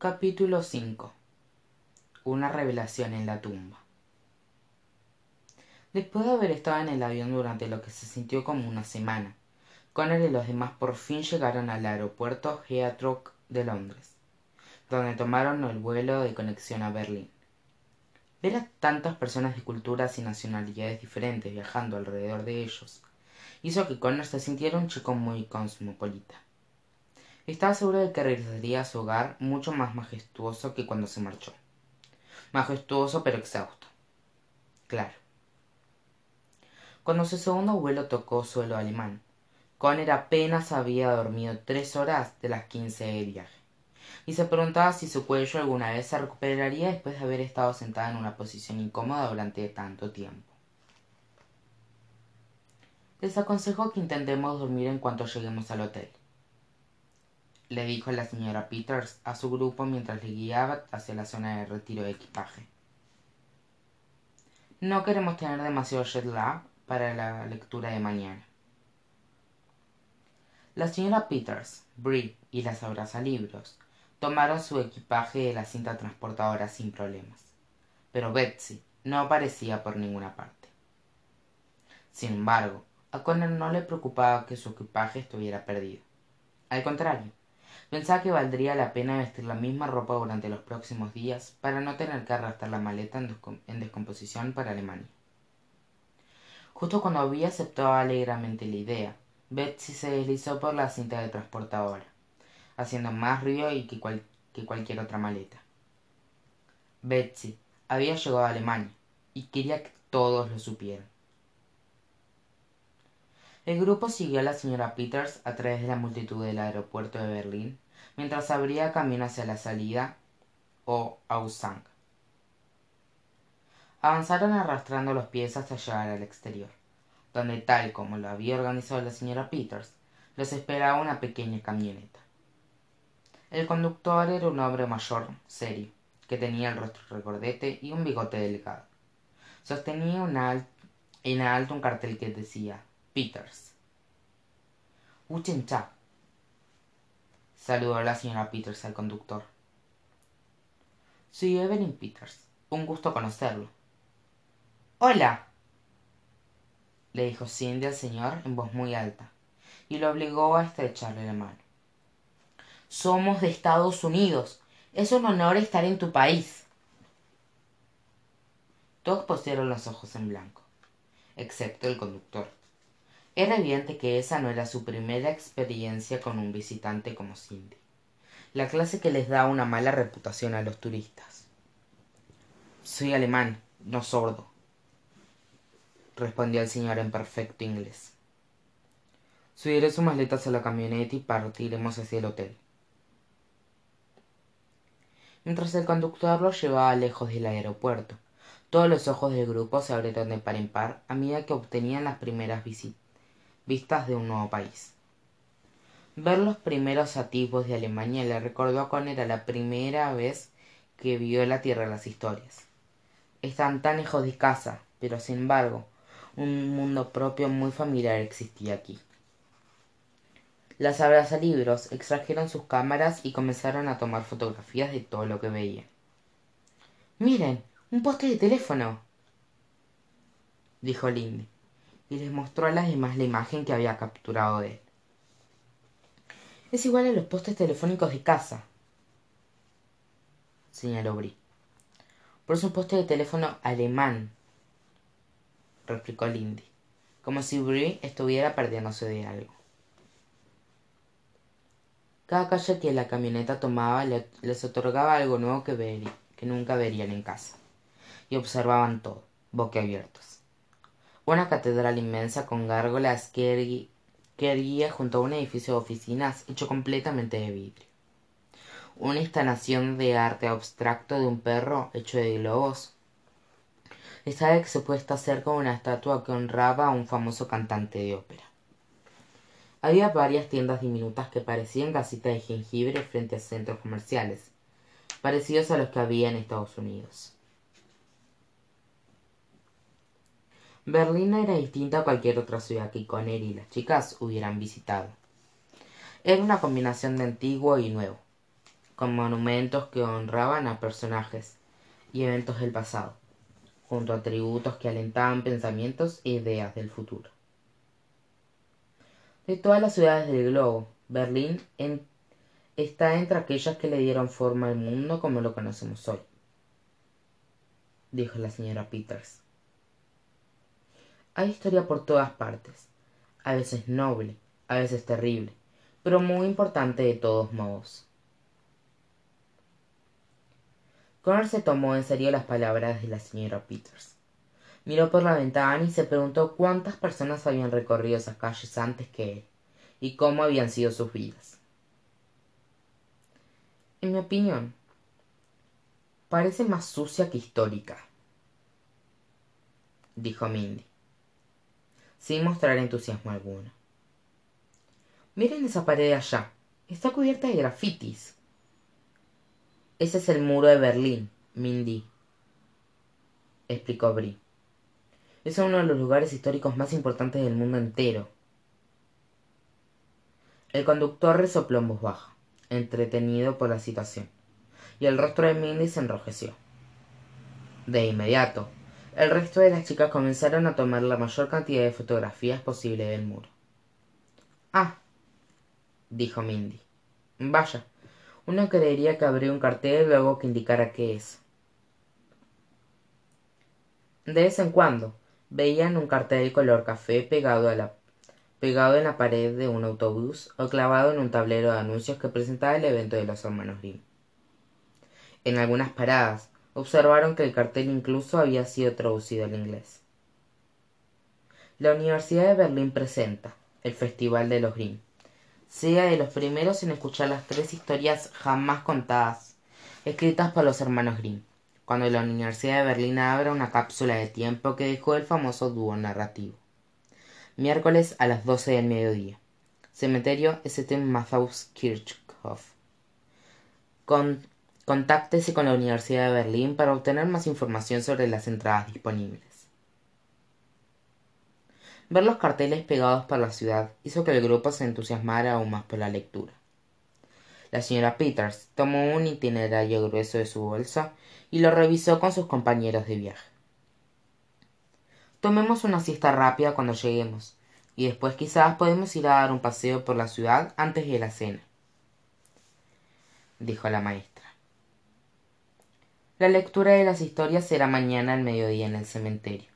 capítulo v una revelación en la tumba. Después de haber estado en el avión durante lo que se sintió como una semana connor y los demás por fin llegaron al aeropuerto heathrow de londres donde tomaron el vuelo de conexión a berlín. Ver a tantas personas de culturas y nacionalidades diferentes viajando alrededor de ellos hizo que connor se sintiera un chico muy cosmopolita estaba seguro de que regresaría a su hogar mucho más majestuoso que cuando se marchó. Majestuoso pero exhausto. Claro. Cuando su segundo vuelo tocó suelo alemán connor apenas había dormido tres horas de las quince de viaje y se preguntaba si su cuello alguna vez se recuperaría después de haber estado sentada en una posición incómoda durante tanto tiempo. Les aconsejo que intentemos dormir en cuanto lleguemos al hotel le dijo la señora peters a su grupo mientras le guiaba hacia la zona de retiro de equipaje. No queremos tener demasiado jet lag para la lectura de mañana. La señora peters brie y las abrazalibros tomaron su equipaje de la cinta transportadora sin problemas. Pero betsy no aparecía por ninguna parte. Sin embargo a connor no le preocupaba que su equipaje estuviera perdido. Al contrario pensaba que valdría la pena vestir la misma ropa durante los próximos días para no tener que arrastrar la maleta en, descomposición para Alemania. Justo cuando había aceptado alegremente la idea, Betsy se deslizó por la cinta de transportadora, haciendo más ruido que, que cualquier otra maleta. Betsy había llegado a Alemania y quería que todos lo supieran. El grupo siguió a la señora Peters a través de la multitud del aeropuerto de Berlín mientras abría camino hacia la salida o Ausang. Avanzaron arrastrando los pies hasta llegar al exterior, donde tal como lo había organizado la señora Peters, los esperaba una pequeña camioneta. El conductor era un hombre mayor, serio, que tenía el rostro recordete y un bigote delgado. Sostenía en alto un cartel que decía Peters. Cha. Saludó la señora Peters al conductor. Soy Evelyn Peters. Un gusto conocerlo. Hola. le dijo Cindy al señor en voz muy alta, y lo obligó a estrecharle la mano. Somos de Estados Unidos. Es un honor estar en tu país. Todos pusieron los ojos en blanco, excepto el conductor. Era evidente que esa no era su primera experiencia con un visitante como Cindy, la clase que les da una mala reputación a los turistas. Soy alemán, no sordo, respondió el señor en perfecto inglés. Subiré sus maletas a la camioneta y partiremos hacia el hotel. Mientras el conductor los llevaba lejos del aeropuerto, todos los ojos del grupo se abrieron de par en par a medida que obtenían las primeras visitas vistas de un nuevo país. Ver los primeros atisbos de Alemania le recordó a era la primera vez que vio la tierra de las historias. Están tan lejos de casa, pero sin embargo, un mundo propio muy familiar existía aquí. Las libros extrajeron sus cámaras y comenzaron a tomar fotografías de todo lo que veían. Miren, un poste de teléfono, dijo Lindy y les mostró a las demás la imagen que había capturado de él. Es igual a los postes telefónicos de casa, señaló Brie. Pero es un poste de teléfono alemán, replicó Lindy, como si Brie estuviera perdiéndose de algo. Cada calle que la camioneta tomaba les otorgaba algo nuevo que, que nunca verían en casa, y observaban todo, boquiabiertos una catedral inmensa con gárgolas que, erguía junto a un edificio de oficinas hecho completamente de vidrio. Una instalación de arte abstracto de un perro hecho de globos. Estaba expuesta cerca de una estatua que honraba a un famoso cantante de ópera. Había varias tiendas diminutas que parecían casitas de jengibre frente a centros comerciales, parecidos a los que había en Estados Unidos. Berlín era distinta a cualquier otra ciudad que Conner y las chicas hubieran visitado. Era una combinación de antiguo y nuevo. con monumentos que honraban a personajes y eventos del pasado, junto a atributos que alentaban pensamientos e ideas del futuro. De todas las ciudades del globo, Berlín está entre aquellas que le dieron forma al mundo como lo conocemos hoy, dijo la señora Peters. Hay historia por todas partes, a veces noble, a veces terrible, pero muy importante de todos modos. Connor se tomó en serio las palabras de la señora Peters. Miró por la ventana y se preguntó cuántas personas habían recorrido esas calles antes que él y cómo habían sido sus vidas. En mi opinión, parece más sucia que histórica, dijo Mindy, sin mostrar entusiasmo alguno. Miren esa pared allá. Está cubierta de grafitis. Ese es el muro de Berlín, Mindy, explicó Brie. Es uno de los lugares históricos más importantes del mundo entero. El conductor resopló en voz baja, entretenido por la situación, y el rostro de Mindy se enrojeció. De inmediato, el resto de las chicas comenzaron a tomar la mayor cantidad de fotografías posible del muro. Ah, dijo Mindy. Vaya, uno creería que habría un cartel luego que indicara qué es. De vez en cuando veían un cartel color café pegado, a la, en la pared de un autobús o clavado en un tablero de anuncios que presentaba el evento de los hermanos Grimm. En algunas paradas observaron que el cartel incluso había sido traducido al inglés. La Universidad de Berlín presenta el Festival de los Grimm sea de los primeros en escuchar las tres historias jamás contadas, escritas por los hermanos Grimm, cuando la Universidad de Berlín abra una cápsula de tiempo que dejó el famoso dúo narrativo. Miércoles a las 12 del mediodía. Cementerio St. Matthäus Kirchhof. Contáctese con la Universidad de Berlín para obtener más información sobre las entradas disponibles. Ver los carteles pegados por la ciudad hizo que el grupo se entusiasmara aún más por la lectura. La señora Peters tomó un itinerario grueso de su bolsa y lo revisó con sus compañeros de viaje. Tomemos una siesta rápida cuando lleguemos, y después quizás podemos ir a dar un paseo por la ciudad antes de la cena, dijo la maestra. La lectura de las historias será mañana al mediodía en el cementerio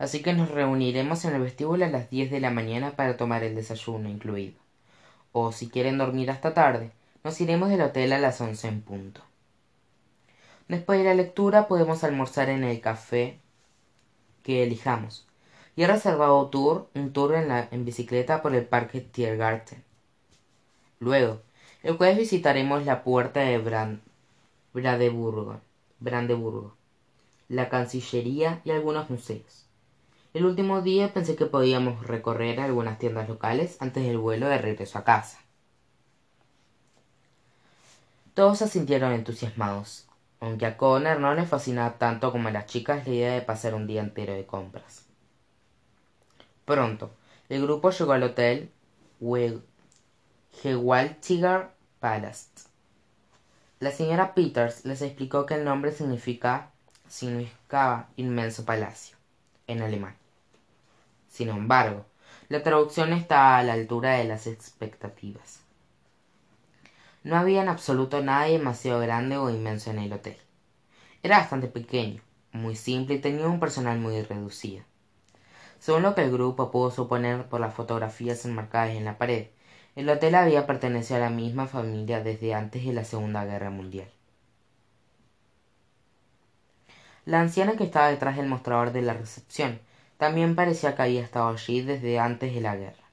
así que nos reuniremos en el vestíbulo a las diez de la mañana para tomar el desayuno incluido. O si quieren dormir hasta tarde, nos iremos del hotel a las once en punto. Después de la lectura podemos almorzar en el café que elijamos. Y he reservado tour, un tour en, bicicleta por el parque Tiergarten. Luego, el jueves visitaremos la puerta de Brand, Brandeburgo, Brandeburgo, la Cancillería y algunos museos. El último día pensé que podíamos recorrer algunas tiendas locales antes del vuelo de regreso a casa. Todos se sintieron entusiasmados, aunque a Connor no le fascinaba tanto como a las chicas la idea de pasar un día entero de compras. Pronto, el grupo llegó al hotel Gewaltiger Palast. La señora Peters les explicó que el nombre significa, significaba inmenso palacio en alemán. Sin embargo, la traducción estaba a la altura de las expectativas. No había en absoluto nada demasiado grande o inmenso en el hotel. Era bastante pequeño, muy simple y tenía un personal muy reducido. Según lo que el grupo pudo suponer por las fotografías enmarcadas en la pared, el hotel había pertenecido a la misma familia desde antes de la Segunda Guerra Mundial. La anciana que estaba detrás del mostrador de la recepción también parecía que había estado allí desde antes de la guerra.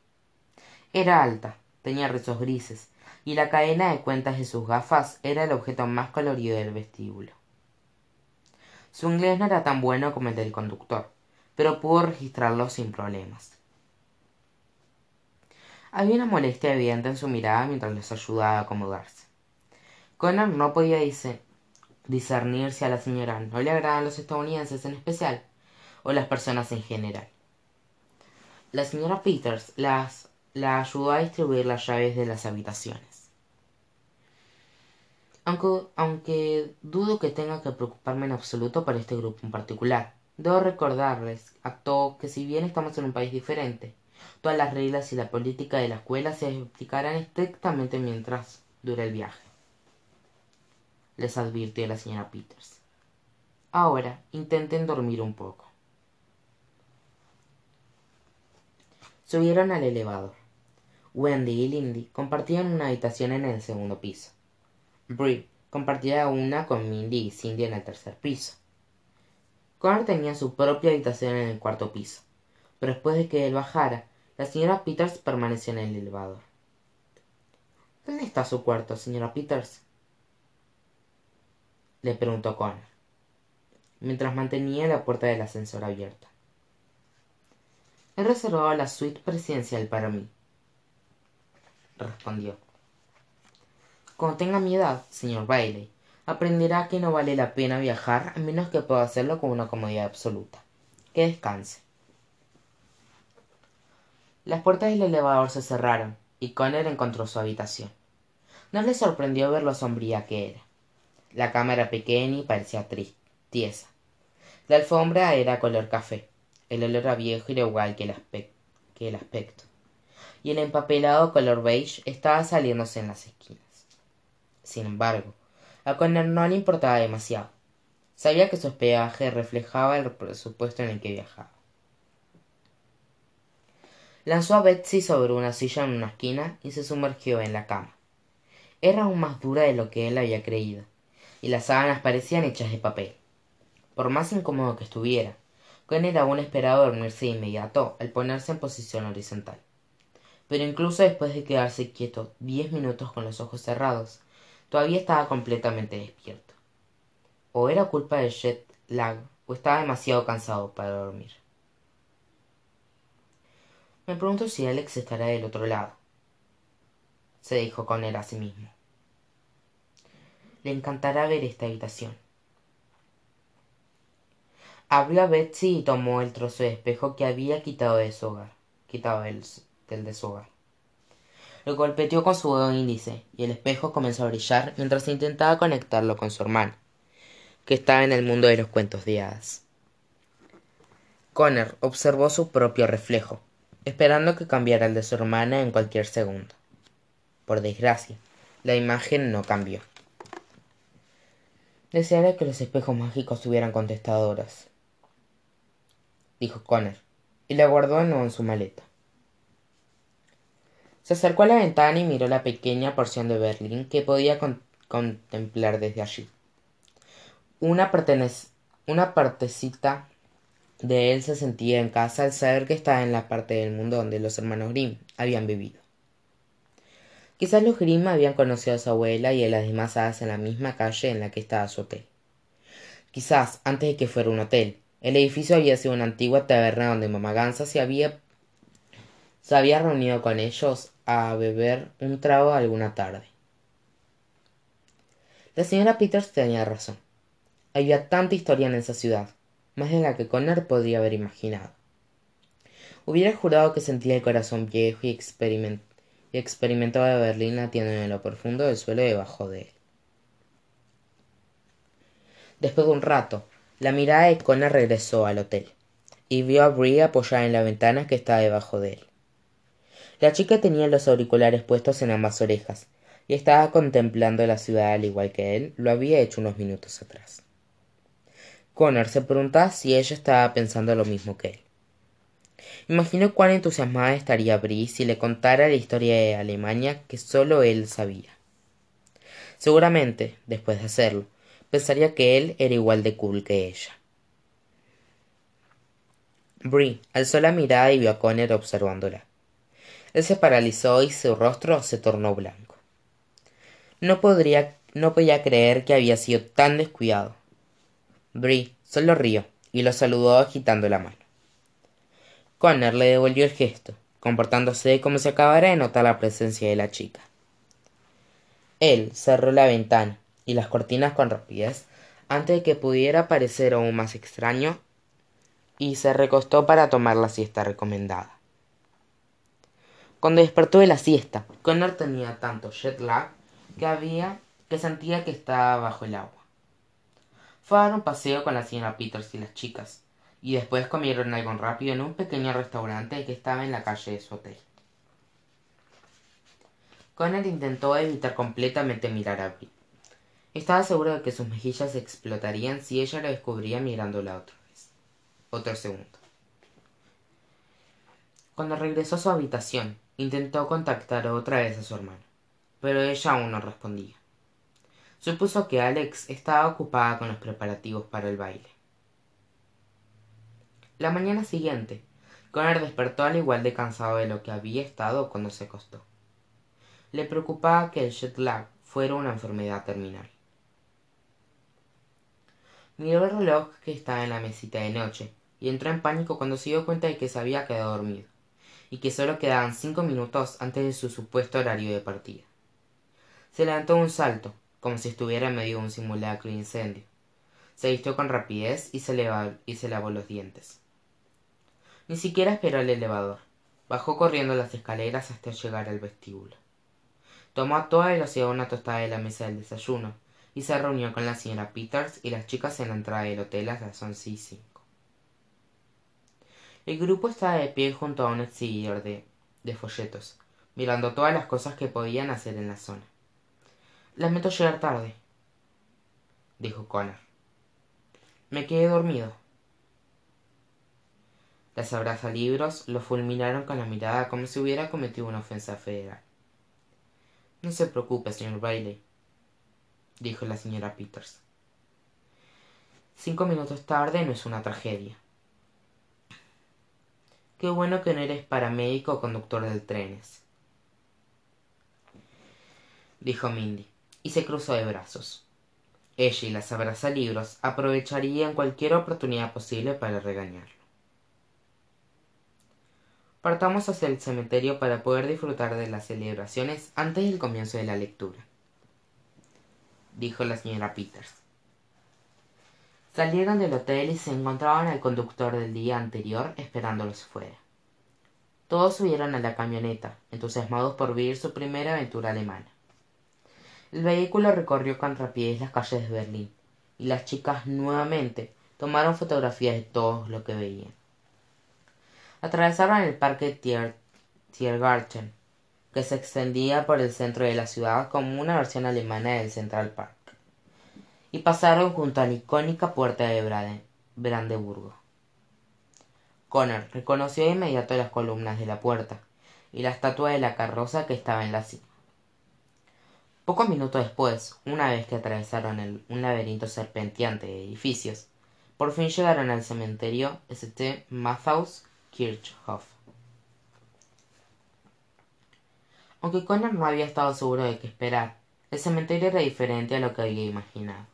Era alta, tenía rizos grises, y la cadena de cuentas de sus gafas era el objeto más colorido del vestíbulo. Su inglés no era tan bueno como el del conductor, pero pudo registrarlo sin problemas. Había una molestia evidente en su mirada mientras les ayudaba a acomodarse. Connor no podía discernir si a la señora no le agradan los estadounidenses en especial, o las personas en general. La señora Peters las, la ayudó a distribuir las llaves de las habitaciones. aunque, dudo que tenga que preocuparme en absoluto por este grupo en particular. Debo recordarles a todos que si bien estamos en un país diferente, todas las reglas y la política de la escuela se aplicarán estrictamente mientras dure el viaje. Les advirtió la señora Peters. Ahora intenten dormir un poco. Subieron al elevador. Wendy y Lindy compartían una habitación en el segundo piso. Brie compartía una con Mindy y Cindy en el tercer piso. Connor tenía su propia habitación en el cuarto piso, pero después de que él bajara, la señora Peters permaneció en el elevador. ¿Dónde está su cuarto, señora Peters? le preguntó Connor, mientras mantenía la puerta del ascensor abierta. He reservado la suite presidencial para mí, respondió. Cuando tenga mi edad, señor Bailey, aprenderá que no vale la pena viajar a menos que pueda hacerlo con una comodidad absoluta. Que descanse. Las puertas del elevador se cerraron y Connor encontró su habitación. No le sorprendió ver lo sombría que era. La cama era pequeña y parecía tiesa. La alfombra era color café. El olor era viejo era igual que el, que el aspecto. Y el empapelado color beige estaba saliéndose en las esquinas. Sin embargo, a Connor no le importaba demasiado. Sabía que su hospedaje reflejaba el presupuesto en el que viajaba. Lanzó a Betsy sobre una silla en una esquina y se sumergió en la cama. Era aún más dura de lo que él había creído, y las sábanas parecían hechas de papel. Por más incómodo que estuviera, Connor aún esperaba dormirse de inmediato al ponerse en posición horizontal. Pero incluso después de quedarse quieto diez minutos con los ojos cerrados, Todavía estaba completamente despierto. O era culpa del jet lag, o estaba demasiado cansado para dormir. Me pregunto si Alex estará del otro lado, se dijo con él a sí mismo. Le encantará ver esta habitación. Abrió a Betsy y tomó el trozo de espejo que había quitado de su hogar, quitado del de su hogar. Lo golpeteó con su dedo índice, y el espejo comenzó a brillar mientras intentaba conectarlo con su hermano, que estaba en el mundo de los cuentos de hadas. Connor observó su propio reflejo, esperando que cambiara el de su hermana en cualquier segundo. Por desgracia, la imagen no cambió. Desearía que los espejos mágicos tuvieran contestadoras, dijo Connor, y la guardó de nuevo en su maleta. Se acercó a la ventana y miró la pequeña porción de Berlín que podía contemplar desde allí. Una, una partecita de él se sentía en casa al saber que estaba en la parte del mundo donde los hermanos Grimm habían vivido. Quizás los Grimm habían conocido a su abuela y a las demás hadas en la misma calle en la que estaba su hotel. Quizás, antes de que fuera un hotel, el edificio había sido una antigua taberna donde Mamá Gansa se se había reunido con ellos a beber un trago alguna tarde. La señora Peters tenía razón. Había tanta historia en esa ciudad, más de la que Connor podría haber imaginado. Hubiera jurado que sentía el corazón viejo y, experimentaba de Berlín latiendo en lo profundo del suelo debajo de él. Después de un rato, la mirada de Connor regresó al hotel y vio a Brie apoyada en la ventana que estaba debajo de él. La chica tenía los auriculares puestos en ambas orejas y estaba contemplando la ciudad al igual que él lo había hecho unos minutos atrás. Connor se preguntaba si ella estaba pensando lo mismo que él. Imaginó cuán entusiasmada estaría Brie si le contara la historia de Alemania que solo él sabía. Seguramente, después de hacerlo, pensaría que él era igual de cool que ella. Brie alzó la mirada y vio a Connor observándola. Él se paralizó y su rostro se tornó blanco. No podría, no podía creer que había sido tan descuidado. Brie solo rió y lo saludó agitando la mano. Connor le devolvió el gesto, comportándose como si acabara de notar la presencia de la chica. Él cerró la ventana y las cortinas con rapidez antes de que pudiera parecer aún más extraño y se recostó para tomar la siesta recomendada. Cuando despertó de la siesta, Connor tenía tanto jet lag que había que sentía que estaba bajo el agua. Fue a dar un paseo con la señora Peters y las chicas, y después comieron algo rápido en un pequeño restaurante que estaba en la calle de su hotel. Connor intentó evitar completamente mirar a Brie. Estaba seguro de que sus mejillas explotarían si ella lo descubría mirándola otra vez. Otro segundo. Cuando regresó a su habitación, intentó contactar otra vez a su hermano, pero ella aún no respondía. Supuso que Alex estaba ocupada con los preparativos para el baile. La mañana siguiente, Connor despertó al igual de cansado de lo que había estado cuando se acostó. Le preocupaba que el jet lag fuera una enfermedad terminal. Miró el reloj que estaba en la mesita de noche y entró en pánico cuando se dio cuenta de que se había quedado dormido y que solo quedaban cinco minutos antes de su supuesto horario de partida. Se levantó un salto, como si estuviera en medio de un simulacro de incendio. Se vistió con rapidez y se, y se lavó los dientes. Ni siquiera esperó el elevador. Bajó corriendo las escaleras hasta llegar al vestíbulo. Tomó a toda velocidad una tostada de la mesa del desayuno y se reunió con la señora Peters y las chicas en la entrada del hotel a las once y cinco. El grupo estaba de pie junto a un exhibidor de folletos, mirando todas las cosas que podían hacer en la zona. Lamento llegar tarde, dijo Connor. Me quedé dormido. Las abrazalibros lo fulminaron con la mirada como si hubiera cometido una ofensa federal. No se preocupe, señor Bailey, dijo la señora Peters. Cinco minutos tarde no es una tragedia. Qué bueno que no eres paramédico o conductor de trenes, dijo Mindy y se cruzó de brazos. Ella y las abrazalibros aprovecharían cualquier oportunidad posible para regañarlo. Partamos hacia el cementerio para poder disfrutar de las celebraciones antes del comienzo de la lectura, dijo la señora Peters. Salieron del hotel y se encontraban al conductor del día anterior esperándolos fuera. Todos subieron a la camioneta, entusiasmados por vivir su primera aventura alemana. El vehículo recorrió con rapidez las calles de Berlín, y las chicas nuevamente tomaron fotografías de todo lo que veían. Atravesaron el parque Tiergarten, que se extendía por el centro de la ciudad como una versión alemana del Central Park, y pasaron junto a la icónica puerta de Brandeburgo. Connor reconoció de inmediato las columnas de la puerta y la estatua de la carroza que estaba en la cima. Pocos minutos después, una vez que atravesaron un laberinto serpenteante de edificios, por fin llegaron al cementerio St. Mathaus Kirchhoff. Aunque Connor no había estado seguro de qué esperar, el cementerio era diferente a lo que había imaginado.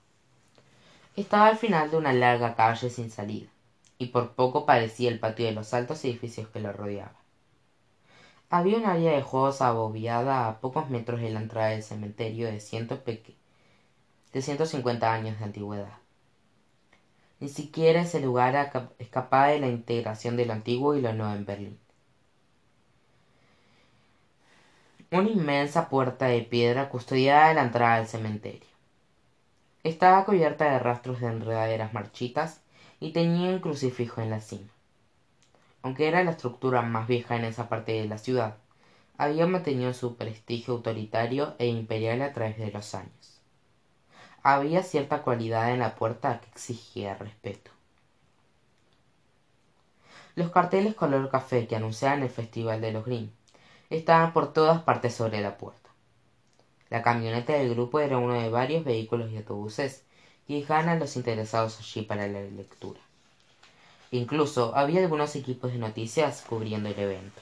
Estaba al final de una larga calle sin salida, y por poco parecía el patio de los altos edificios que lo rodeaban. Había un área de juegos abobiada a pocos metros de la entrada del cementerio de, ciento de 150 años de antigüedad. Ni siquiera ese lugar escapaba de la integración de lo antiguo y lo nuevo en Berlín. Una inmensa puerta de piedra custodiaba la entrada del cementerio. Estaba cubierta de rastros de enredaderas marchitas y tenía un crucifijo en la cima aunque era la estructura más vieja en esa parte de la ciudad, había mantenido su prestigio autoritario e imperial a través de los años. Había cierta cualidad en la puerta que exigía respeto. Los carteles color café que anunciaban el Festival de los Grimm estaban por todas partes sobre la puerta. La camioneta del grupo era uno de varios vehículos y autobuses que dejaban a los interesados allí para la lectura. Incluso había algunos equipos de noticias cubriendo el evento.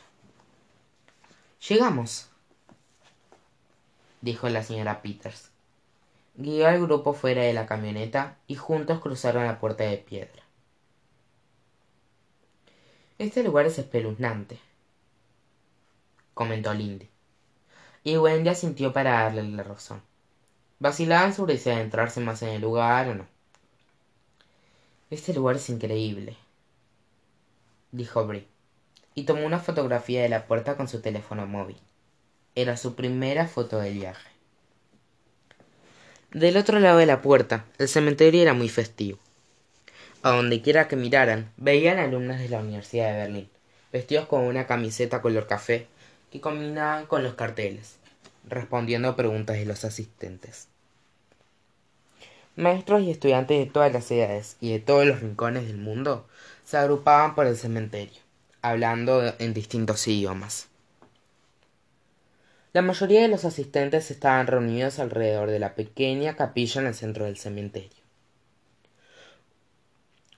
Llegamos, dijo la señora Peters. Guió al grupo fuera de la camioneta y juntos cruzaron la puerta de piedra. Este lugar es espeluznante, comentó Lindy. Y Wendy asintió para darle la razón. Vacilaban sobre si adentrarse más en el lugar o no. Este lugar es increíble, dijo Brie, y tomó una fotografía de la puerta con su teléfono móvil. Era su primera foto del viaje. del otro lado de la puerta el cementerio era muy festivo a donde quiera que miraran veían alumnos de la universidad de berlín vestidos con una camiseta color café que combinaban con los carteles respondiendo a preguntas de los asistentes maestros y estudiantes de todas las edades y de todos los rincones del mundo se agrupaban por el cementerio hablando en distintos idiomas. La mayoría de los asistentes estaban reunidos alrededor de la pequeña capilla en el centro del cementerio.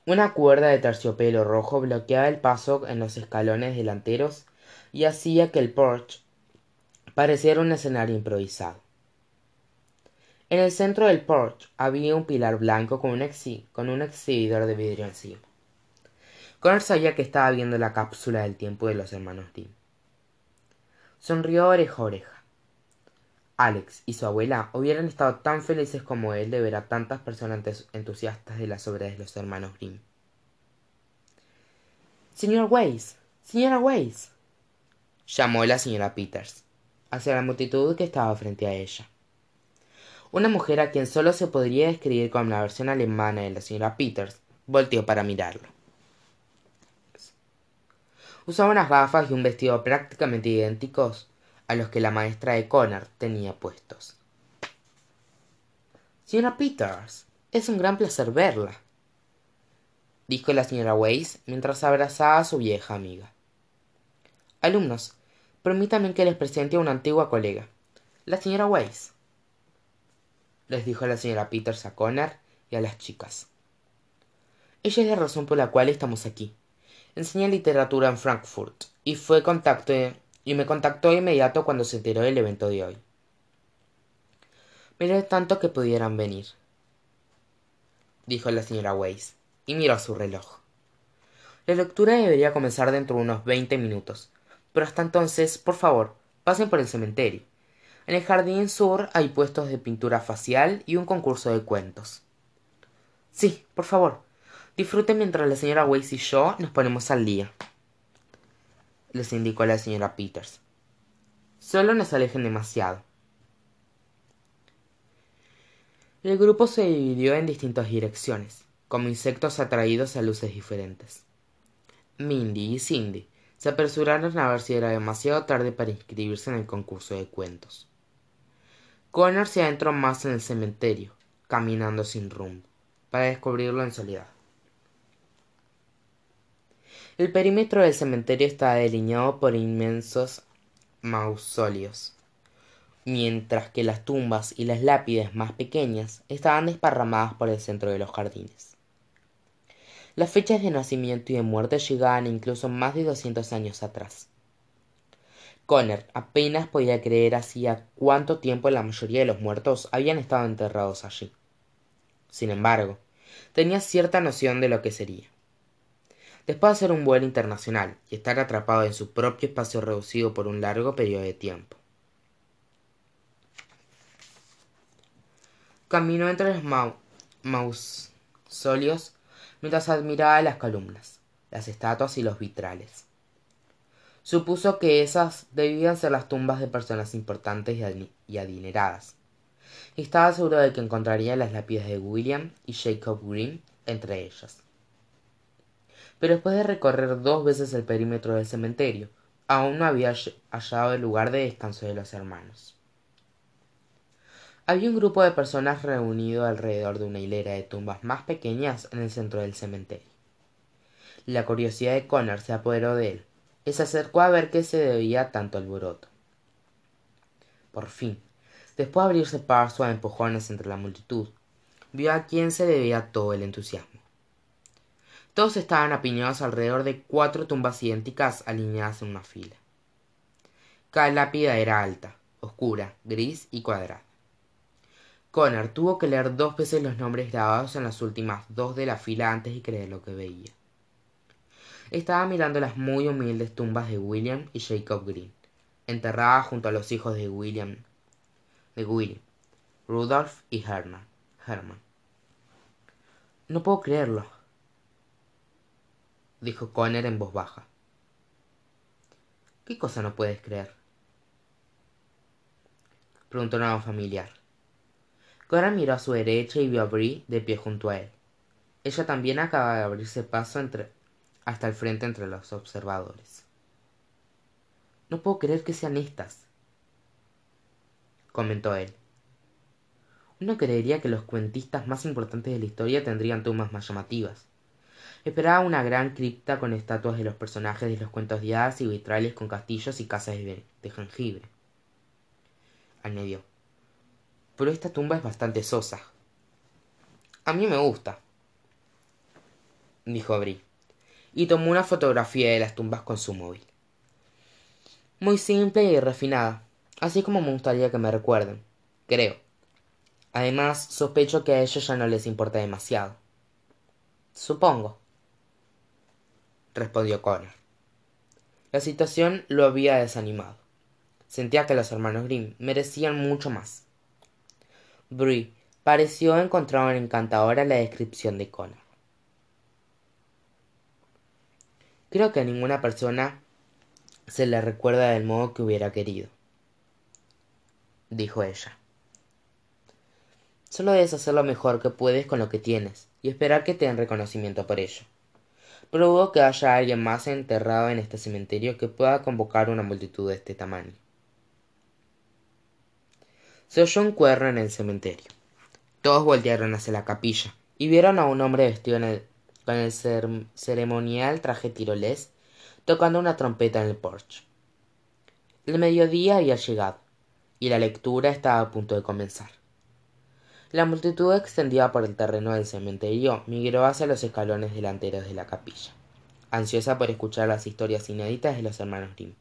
Una cuerda de terciopelo rojo bloqueaba el paso en los escalones delanteros y hacía que el porche pareciera un escenario improvisado. En el centro del porche había un pilar blanco con un, exhibidor de vidrio encima connor sabía que estaba viendo la cápsula del tiempo de los hermanos Grimm sonrió oreja a oreja. Alex y su abuela hubieran estado tan felices como él de ver a tantas personas entusiastas de las obras de los hermanos Grimm señor Weiss señora Weiss llamó la señora peters hacia la multitud que estaba frente a ella. Una mujer a quien solo se podría describir como la versión alemana de la señora peters volteó para mirarlo usaba unas gafas y un vestido prácticamente idénticos a los que la maestra de connor tenía puestos. Señora peters es un gran placer verla dijo la señora Weiss mientras abrazaba a su vieja amiga. Alumnos permítanme que les presente a una antigua colega la señora Weiss les dijo la señora peters a connor y a las chicas. Ella es la razón por la cual estamos aquí enseña literatura en frankfurt y fue contacto y me contactó inmediato cuando se enteró del evento de hoy. Me tanto que pudieran venir dijo la señora Weiss y miró su reloj. La lectura debería comenzar dentro de unos veinte minutos pero hasta entonces por favor pasen por el cementerio. En el jardín sur hay puestos de pintura facial y un concurso de cuentos. Sí por favor disfruten mientras la señora Weiss y yo nos ponemos al día les indicó la señora peters. Solo no se alejen demasiado. El grupo se dividió en distintas direcciones como insectos atraídos a luces diferentes. Mindy y cindy se apresuraron a ver si era demasiado tarde para inscribirse en el concurso de cuentos. Connor se adentró más en el cementerio caminando sin rumbo para descubrirlo en soledad el perímetro del cementerio estaba delineado por inmensos mausoleos mientras que las tumbas y las lápides más pequeñas estaban desparramadas por el centro de los jardines. Las fechas de nacimiento y de muerte llegaban incluso más de doscientos años atrás. Connor apenas podía creer hacía cuánto tiempo la mayoría de los muertos habían estado enterrados allí. Sin embargo tenía cierta noción de lo que sería después de hacer un vuelo internacional y estar atrapado en su propio espacio reducido por un largo periodo de tiempo. Caminó entre los mausoleos mientras admiraba las columnas las estatuas y los vitrales. Supuso que esas debían ser las tumbas de personas importantes y adineradas y estaba seguro de que encontraría las lápidas de william y jacob green entre ellas pero después de recorrer dos veces el perímetro del cementerio aún no había hallado el lugar de descanso de los hermanos. Había un grupo de personas reunido alrededor de una hilera de tumbas más pequeñas en el centro del cementerio. La curiosidad de connor se apoderó de él. Y se acercó a ver qué se debía tanto alboroto. Por fin después de abrirse paso a empujones entre la multitud vio a quién se debía todo el entusiasmo todos estaban apiñados alrededor de cuatro tumbas idénticas alineadas en una fila. Cada lápida era alta oscura gris y cuadrada. Connor tuvo que leer dos veces los nombres grabados en las últimas dos de la fila antes de creer lo que veía. Estaba mirando las muy humildes tumbas de william y jacob green enterradas junto a los hijos de william de william rudolph y herman herman. No puedo creerlo dijo Connor en voz baja qué cosa no puedes creer preguntó una voz familiar Cora miró a su derecha y vio a Brie de pie junto a él. Ella también acaba de abrirse paso entre, hasta el frente entre los observadores. No puedo creer que sean estas, comentó él. Uno creería que los cuentistas más importantes de la historia tendrían tumbas más llamativas. Esperaba una gran cripta con estatuas de los personajes de los cuentos de hadas y vitrales con castillos y casas de, jengibre. Añadió. Pero esta tumba es bastante sosa. A mí me gusta, dijo Brie, y tomó una fotografía de las tumbas con su móvil. Muy simple y refinada, así como me gustaría que me recuerden, creo. Además, sospecho que a ellos ya no les importa demasiado. Supongo, respondió Connor. La situación lo había desanimado. Sentía que los hermanos Grimm merecían mucho más. Brie pareció encontrar encantadora la descripción de Connor. Creo que a ninguna persona se le recuerda del modo que hubiera querido, dijo ella. Solo debes hacer lo mejor que puedes con lo que tienes y esperar que te den reconocimiento por ello. Pero que haya alguien más enterrado en este cementerio que pueda convocar una multitud de este tamaño. Se oyó un cuerno en el cementerio. Todos voltearon hacia la capilla y vieron a un hombre vestido con el ceremonial traje tirolés tocando una trompeta en el porche. El mediodía había llegado y la lectura estaba a punto de comenzar. La multitud extendida por el terreno del cementerio migró hacia los escalones delanteros de la capilla, ansiosa por escuchar las historias inéditas de los hermanos Grimm.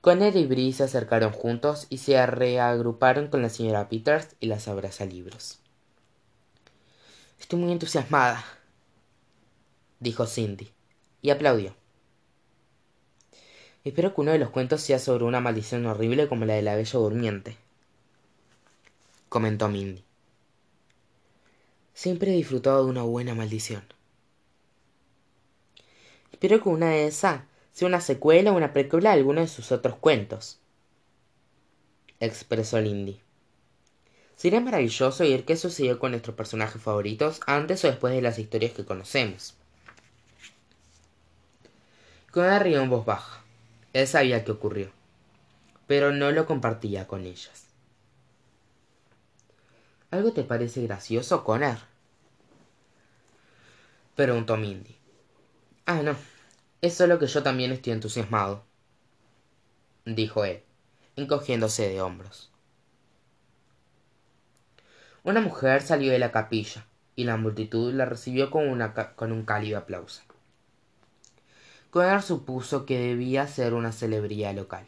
Conner y Bree se acercaron juntos y se reagruparon con la señora Peters y las libros. Estoy muy entusiasmada, dijo Cindy, y aplaudió. Espero que uno de los cuentos sea sobre una maldición horrible como la de la bella durmiente, comentó Mindy. Siempre he disfrutado de una buena maldición. Espero que una de esas sea una secuela o una precuela de alguno de sus otros cuentos, expresó Lindy. Sería maravilloso oír qué sucedió con nuestros personajes favoritos antes o después de las historias que conocemos. Connor rió en voz baja. Él sabía qué ocurrió, pero no lo compartía con ellas. ¿Algo te parece gracioso, Connor? Preguntó Mindy. Ah, no. Es solo que yo también estoy entusiasmado, dijo él, encogiéndose de hombros. Una mujer salió de la capilla, y la multitud la recibió con, con un cálido aplauso. Connor supuso que debía ser una celebridad local.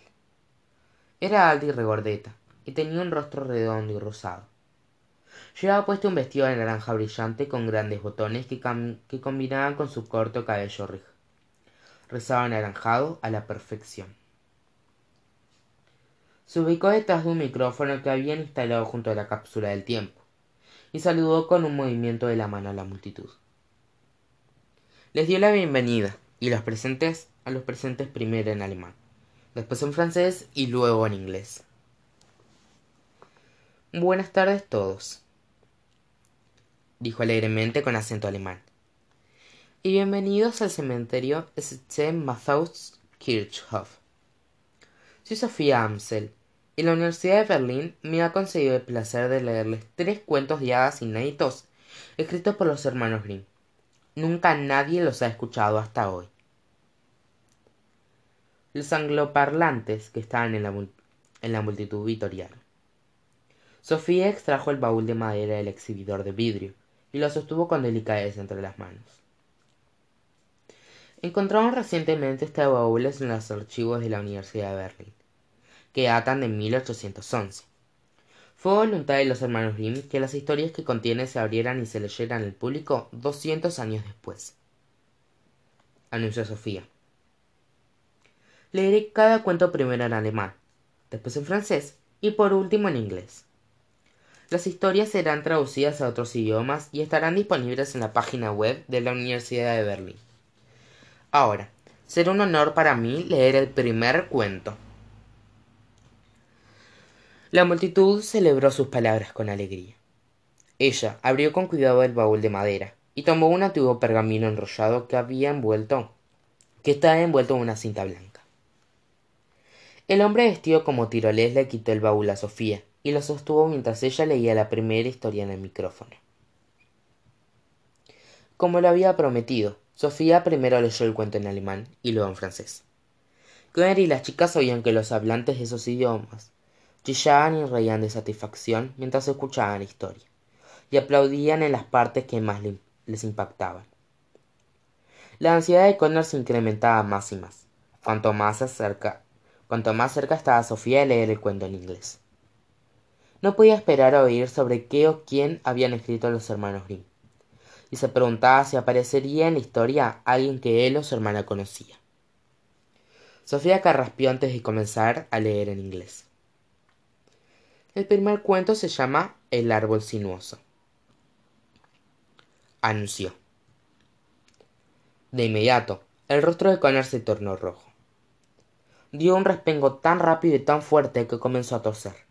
Era alta y regordeta, y tenía un rostro redondo y rosado. Llevaba puesto un vestido de naranja brillante con grandes botones que, combinaban con su corto cabello rizado anaranjado a la perfección. Se ubicó detrás de un micrófono que habían instalado junto a la cápsula del tiempo, y saludó con un movimiento de la mano a la multitud. Les dio la bienvenida, y los presentes a los presentes primero en alemán, después en francés y luego en inglés. Buenas tardes todos, dijo alegremente con acento alemán. Y bienvenidos al cementerio St. Matthäus Kirchhof. Soy Sofía Amsel, y la Universidad de Berlín me ha concedido el placer de leerles tres cuentos de hadas inéditos escritos por los hermanos Grimm. Nunca nadie los ha escuchado hasta hoy. Los angloparlantes que estaban en la, en la multitud vitoriana. Sofía extrajo el baúl de madera del exhibidor de vidrio y lo sostuvo con delicadeza entre las manos. Encontraron recientemente este baúles en los archivos de la Universidad de Berlín, que datan de 1811. Fue voluntad de los hermanos Grimm que las historias que contiene se abrieran y se leyeran al público doscientos años después. Anunció Sofía. Leeré cada cuento primero en alemán, después en francés y por último en inglés. Las historias serán traducidas a otros idiomas y estarán disponibles en la página web de la Universidad de Berlín. Ahora, será un honor para mí leer el primer cuento. La multitud celebró sus palabras con alegría. Ella abrió con cuidado el baúl de madera y tomó un antiguo pergamino enrollado que había envuelto, que estaba envuelto en una cinta blanca. El hombre vestido como tirolés le quitó el baúl a Sofía y lo sostuvo mientras ella leía la primera historia en el micrófono. Como lo había prometido, Sofía primero leyó el cuento en alemán y luego en francés. Conner y las chicas oían que los hablantes de esos idiomas chillaban y reían de satisfacción mientras escuchaban la historia, y aplaudían en las partes que más les impactaban. La ansiedad de Connor se incrementaba más y más, cuanto más cuanto más cerca estaba Sofía de leer el cuento en inglés. No podía esperar a oír sobre qué o quién habían escrito los hermanos Grimm, y se preguntaba si aparecería en la historia alguien que él o su hermana conocía. Sofía carraspeó antes de comenzar a leer en inglés. El primer cuento se llama El árbol sinuoso. Anunció. De inmediato, el rostro de Connor se tornó rojo. Dio un respengo tan rápido y tan fuerte que comenzó a toser.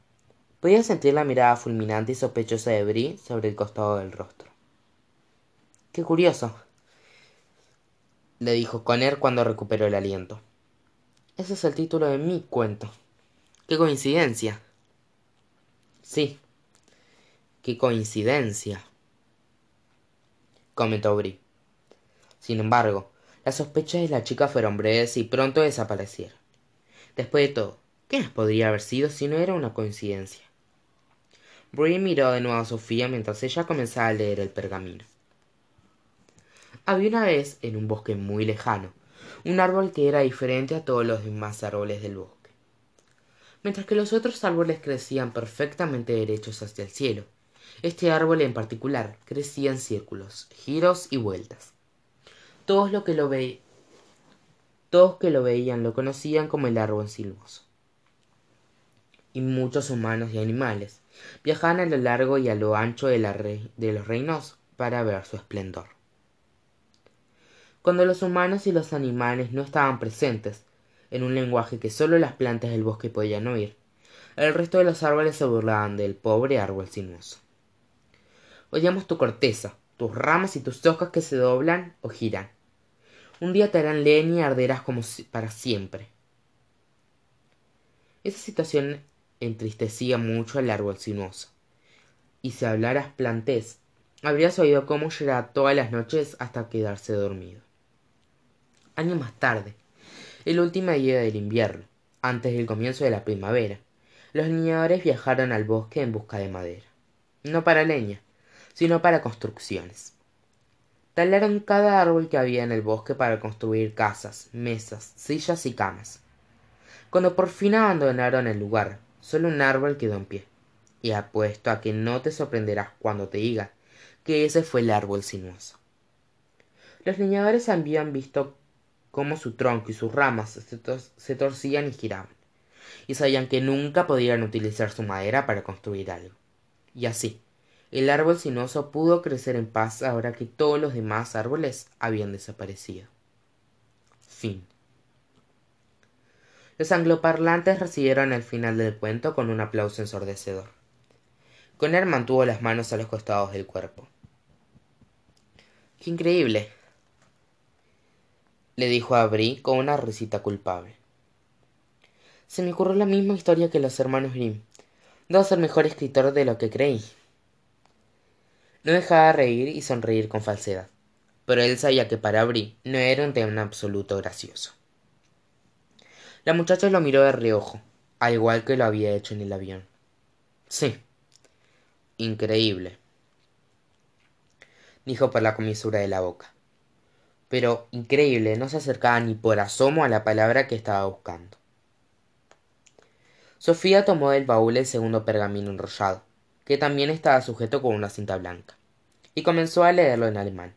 Podía sentir la mirada fulminante y sospechosa de Brie sobre el costado del rostro. Qué curioso, le dijo Conner cuando recuperó el aliento. Ese es el título de mi cuento. ¡Qué coincidencia! Sí, qué coincidencia, comentó Brie. Sin embargo, las sospechas de la chica fueron breves y pronto desaparecieron. Después de todo, ¿qué más podría haber sido si no era una coincidencia? Miró de nuevo a Sofía mientras ella comenzaba a leer el pergamino. Había una vez, en un bosque muy lejano, un árbol que era diferente a todos los demás árboles del bosque. Mientras que los otros árboles crecían perfectamente derechos hacia el cielo, este árbol en particular crecía en círculos, giros y vueltas. Todos lo que lo todos que lo veían lo conocían como el árbol silvoso. Y muchos humanos y animales, viajaban a lo largo y a lo ancho de, los reinos para ver su esplendor. Cuando los humanos y los animales no estaban presentes, en un lenguaje que solo las plantas del bosque podían oír, el resto de los árboles se burlaban del pobre árbol sinuoso. Oíamos tu corteza, tus ramas y tus hojas que se doblan o giran. Un día te harán leña y arderás como para siempre. Esa situación entristecía mucho al árbol sinuoso. Y si hablaras plantés, habrías oído cómo lloraba todas las noches hasta quedarse dormido. Años más tarde, el último día del invierno, antes del comienzo de la primavera, los leñadores viajaron al bosque en busca de madera. No para leña, sino para construcciones. Talaron cada árbol que había en el bosque para construir casas, mesas, sillas y camas. Cuando por fin abandonaron el lugar, Solo un árbol quedó en pie. Y apuesto a que no te sorprenderás cuando te diga que ese fue el árbol sinuoso. Los leñadores habían visto cómo su tronco y sus ramas se, torcían y giraban, y sabían que nunca podían utilizar su madera para construir algo. Y así, el árbol sinuoso pudo crecer en paz ahora que todos los demás árboles habían desaparecido. Fin. Los angloparlantes recibieron el final del cuento con un aplauso ensordecedor. Conner mantuvo las manos a los costados del cuerpo. ¡Qué increíble! le dijo a Brie con una risita culpable. Se me ocurrió la misma historia que los hermanos Grimm. Debo ser mejor escritor de lo que creí. No dejaba de reír y sonreír con falsedad, pero él sabía que para Brie no era un tema absoluto gracioso. La muchacha lo miró de reojo, al igual que lo había hecho en el avión. Sí. Increíble. Dijo por la comisura de la boca. Pero increíble no se acercaba ni por asomo a la palabra que estaba buscando. Sofía tomó del baúl el segundo pergamino enrollado, que también estaba sujeto con una cinta blanca, y comenzó a leerlo en alemán.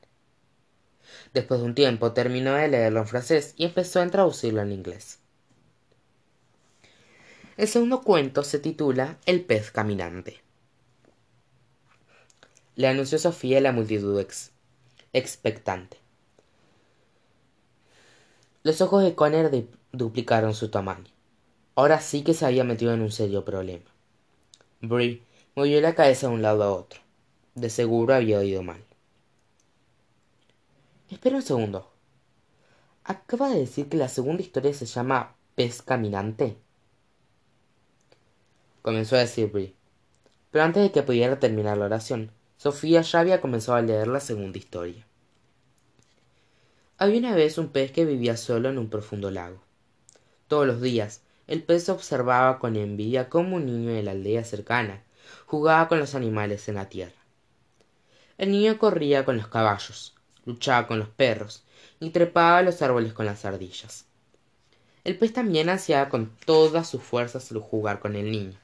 Después de un tiempo terminó de leerlo en francés y empezó a traducirlo en inglés. El segundo cuento se titula El pez caminante. Le anunció Sofía a la multitud expectante. Los ojos de Conner duplicaron su tamaño. Ahora sí que se había metido en un serio problema. Brie movió la cabeza de un lado a otro. De seguro había oído mal. Espera un segundo. Acaba de decir que la segunda historia se llama Pez Caminante. Comenzó a decir Brie. Pero antes de que pudiera terminar la oración, Sofía ya había comenzado a leer la segunda historia. Había una vez un pez que vivía solo en un profundo lago. Todos los días, el pez observaba con envidia cómo un niño de la aldea cercana jugaba con los animales en la tierra. El niño corría con los caballos, luchaba con los perros y trepaba los árboles con las ardillas. El pez también ansiaba con todas sus fuerzas jugar con el niño,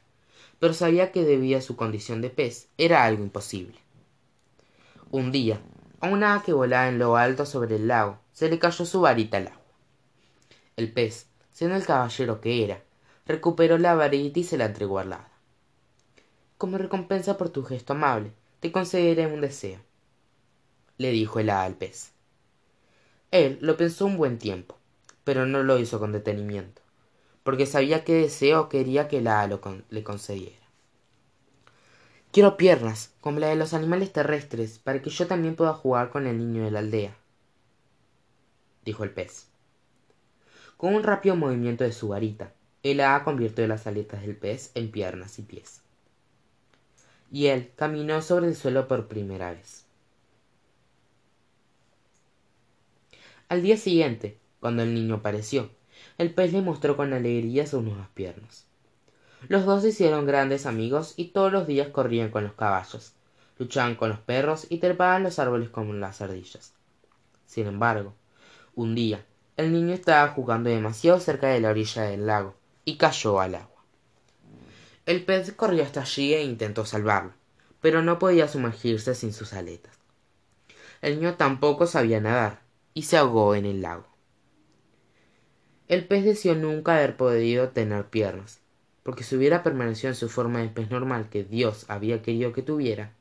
pero sabía que debido a su condición de pez era algo imposible. Un día, a una ave que volaba en lo alto sobre el lago, se le cayó su varita al agua. El pez, siendo el caballero que era, recuperó la varita y se la entregó al hada. Como recompensa por tu gesto amable, te concederé un deseo, le dijo el hada al pez. Él lo pensó un buen tiempo, pero no lo hizo con detenimiento, porque sabía qué deseo quería que hada le concediera. Quiero piernas, como la de los animales terrestres, para que yo también pueda jugar con el niño de la aldea, dijo el pez. Con un rápido movimiento de su varita, el hada convirtió las aletas del pez en piernas y pies. Y él caminó sobre el suelo por primera vez. Al día siguiente, cuando el niño apareció, el pez le mostró con alegría sus nuevas piernas. Los dos se hicieron grandes amigos y todos los días corrían con los caballos, luchaban con los perros y trepaban los árboles como las ardillas. Sin embargo, un día, el niño estaba jugando demasiado cerca de la orilla del lago y cayó al agua. El pez corrió hasta allí e intentó salvarlo, pero no podía sumergirse sin sus aletas. El niño tampoco sabía nadar y se ahogó en el lago. El pez deseó nunca haber podido tener piernas, porque si hubiera permanecido en su forma de pez normal que Dios había querido que tuviera,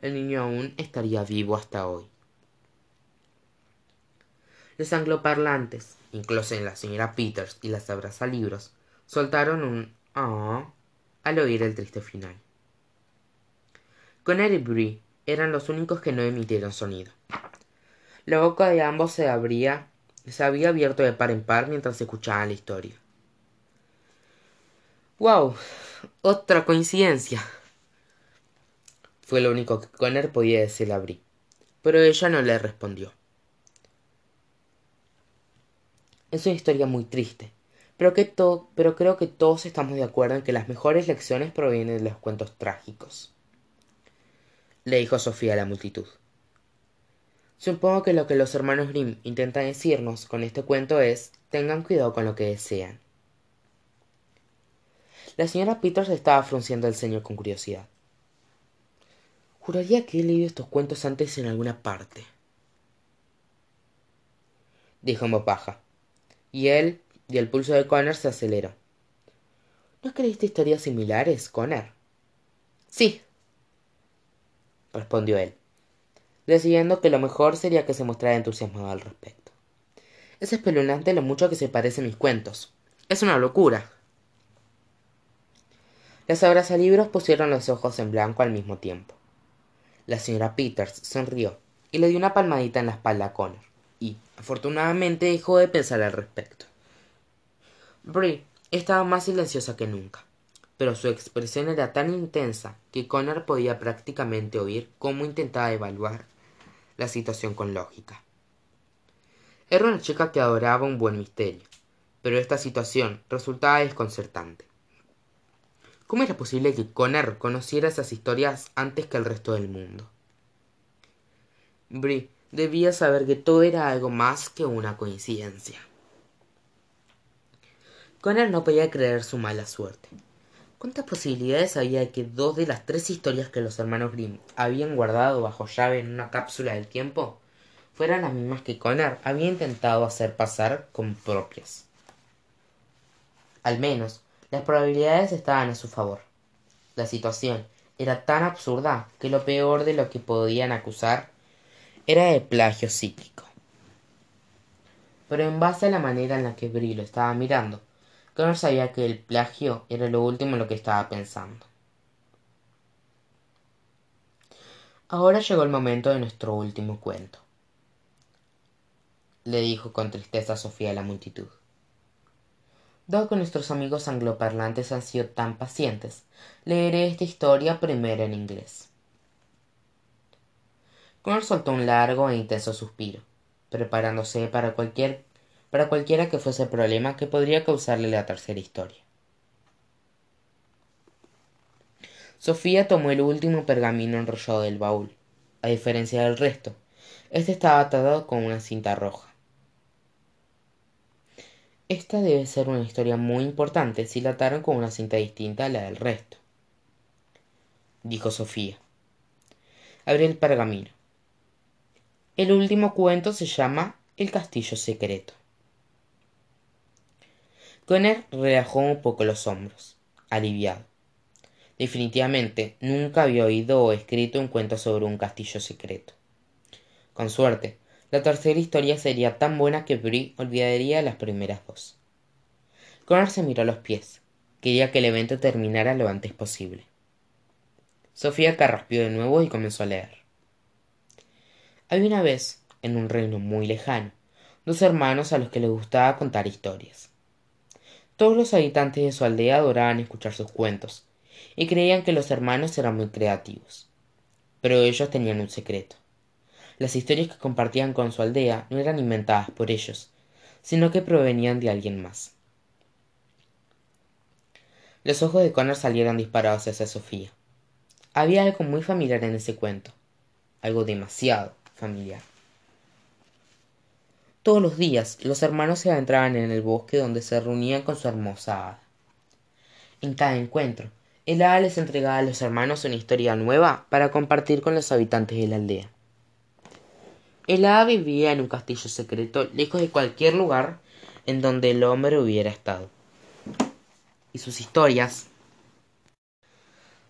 el niño aún estaría vivo hasta hoy. Los angloparlantes, incluso en la señora Peters y las abrazalibros, soltaron un ah al oír el triste final. Connor y Brie eran los únicos que no emitieron sonido. La boca de ambos se abría, se había abierto de par en par mientras escuchaban la historia. ¡Wow! Otra coincidencia. Fue lo único que Connor podía decirle a Brie, pero ella no le respondió. Es una historia muy triste, pero, que pero creo que todos estamos de acuerdo en que las mejores lecciones provienen de los cuentos trágicos. Le dijo Sofía a la multitud. Supongo que lo que los hermanos Grimm intentan decirnos con este cuento es tengan cuidado con lo que desean. La señora Peters estaba frunciendo el ceño con curiosidad. Juraría que he leído estos cuentos antes en alguna parte. Dijo en voz baja y él y el pulso de Connor se aceleró. ¿No creíste historias similares, Connor? Sí, respondió él, decidiendo que lo mejor sería que se mostrara entusiasmado al respecto. Es espeluznante lo mucho que se parecen mis cuentos. Es una locura. Las abrazalibros pusieron los ojos en blanco al mismo tiempo. La señora Peters sonrió y le dio una palmadita en la espalda a Connor y, afortunadamente, dejó de pensar al respecto. Brie estaba más silenciosa que nunca, pero su expresión era tan intensa que Connor podía prácticamente oír cómo intentaba evaluar la situación con lógica. Era una chica que adoraba un buen misterio, pero esta situación resultaba desconcertante. ¿Cómo era posible que Connor conociera esas historias antes que el resto del mundo? Brie debía saber que todo era algo más que una coincidencia. Connor no podía creer su mala suerte. ¿Cuántas posibilidades había de que dos de las tres historias que los hermanos Grimm habían guardado bajo llave en una cápsula del tiempo fueran las mismas que Connor había intentado hacer pasar como propias? Al menos, las probabilidades estaban a su favor. La situación era tan absurda que lo peor de lo que podían acusar era de plagio psíquico. Pero en base a la manera en la que Brie lo estaba mirando, Connor sabía que el plagio era lo último en lo que estaba pensando. Ahora llegó el momento de nuestro último cuento, le dijo con tristeza Sofía a la multitud. Dado que nuestros amigos angloparlantes han sido tan pacientes, leeré esta historia primero en inglés. Connor soltó un largo e intenso suspiro, preparándose para cualquier para cualquiera que fuese el problema que podría causarle la tercera historia. Sofía tomó el último pergamino enrollado del baúl a diferencia del resto. Este estaba atado con una cinta roja. Esta debe ser una historia muy importante si la ataron con una cinta distinta a la del resto dijo sofía. Abrí el pergamino. El último cuento se llama el castillo secreto Conner relajó un poco los hombros aliviado definitivamente nunca había oído o escrito un cuento sobre un castillo secreto con suerte la tercera historia sería tan buena que Brie olvidaría las primeras dos. Connor se miró los pies. Quería que el evento terminara lo antes posible. Sofía carraspeó de nuevo y comenzó a leer. Había una vez, en un reino muy lejano, dos hermanos a los que les gustaba contar historias. Todos los habitantes de su aldea adoraban escuchar sus cuentos, y creían que los hermanos eran muy creativos. Pero ellos tenían un secreto las historias que compartían con su aldea no eran inventadas por ellos, sino que provenían de alguien más. Los ojos de Connor salieron disparados hacia Sofía. Había algo muy familiar en ese cuento, algo demasiado familiar. Todos los días los hermanos se adentraban en el bosque donde se reunían con su hermosa hada. En cada encuentro, el hada les entregaba a los hermanos una historia nueva para compartir con los habitantes de la aldea. El hada vivía en un castillo secreto lejos de cualquier lugar en donde el hombre hubiera estado. Y sus historias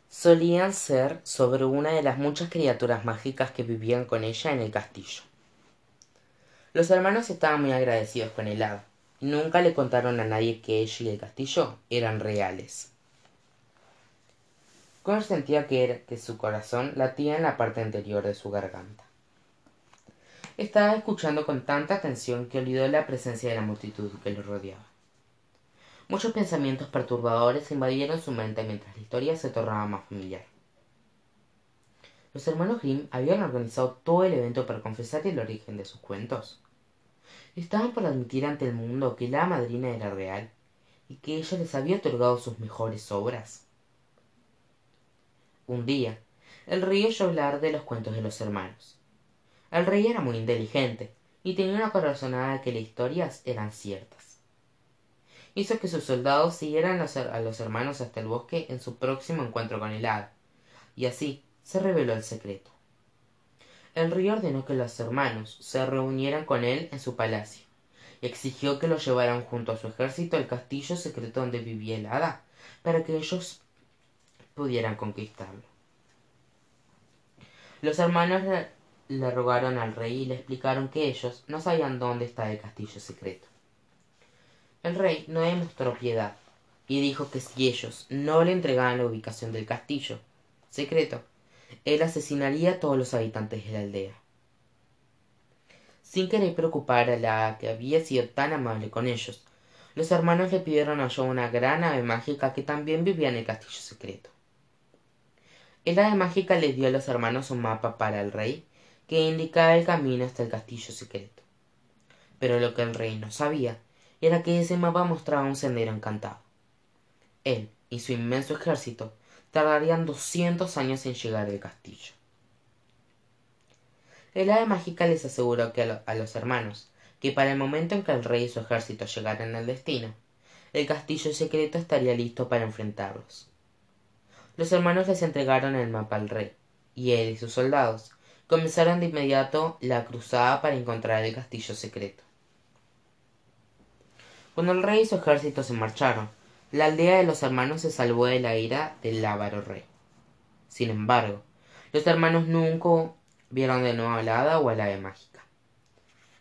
solían ser sobre una de las muchas criaturas mágicas que vivían con ella en el castillo. Los hermanos estaban muy agradecidos con el hada y nunca le contaron a nadie que ella y el castillo eran reales. Connor sentía que, que su corazón latía en la parte anterior de su garganta. Estaba escuchando con tanta atención que olvidó la presencia de la multitud que lo rodeaba. Muchos pensamientos perturbadores invadieron su mente mientras la historia se tornaba más familiar. Los hermanos Grimm habían organizado todo el evento para confesar el origen de sus cuentos. Estaban por admitir ante el mundo que la madrina era real y que ella les había otorgado sus mejores obras. Un día, el rey oyó hablar de los cuentos de los hermanos el rey era muy inteligente y tenía una corazonada de que las historias eran ciertas. Hizo que sus soldados siguieran a los hermanos hasta el bosque en su próximo encuentro con el hada, y así se reveló el secreto. El rey ordenó que los hermanos se reunieran con él en su palacio, y exigió que lo llevaran junto a su ejército al castillo secreto donde vivía el hada, para que ellos pudieran conquistarlo. Los hermanos le rogaron al rey y le explicaron que ellos no sabían dónde estaba el castillo secreto. El rey no demostró piedad y dijo que si ellos no le entregaban la ubicación del castillo secreto, él asesinaría a todos los habitantes de la aldea. Sin querer preocupar a la que había sido tan amable con ellos, los hermanos le pidieron a una gran ave mágica que también vivía en el castillo secreto. El ave mágica les dio a los hermanos un mapa para el rey que indicaba el camino hasta el castillo secreto. Pero lo que el rey no sabía era que ese mapa mostraba un sendero encantado. Él y su inmenso ejército tardarían doscientos años en llegar al castillo. El ave mágica les aseguró que a, a los hermanos que para el momento en que el rey y su ejército llegaran al destino, el castillo secreto estaría listo para enfrentarlos. Los hermanos les entregaron el mapa al rey, y él y sus soldados comenzaron de inmediato la cruzada para encontrar el castillo secreto. Cuando el rey y su ejército se marcharon, la aldea de los hermanos se salvó de la ira del lábaro rey. Sin embargo, los hermanos nunca vieron de nuevo a la hada o a la ave mágica.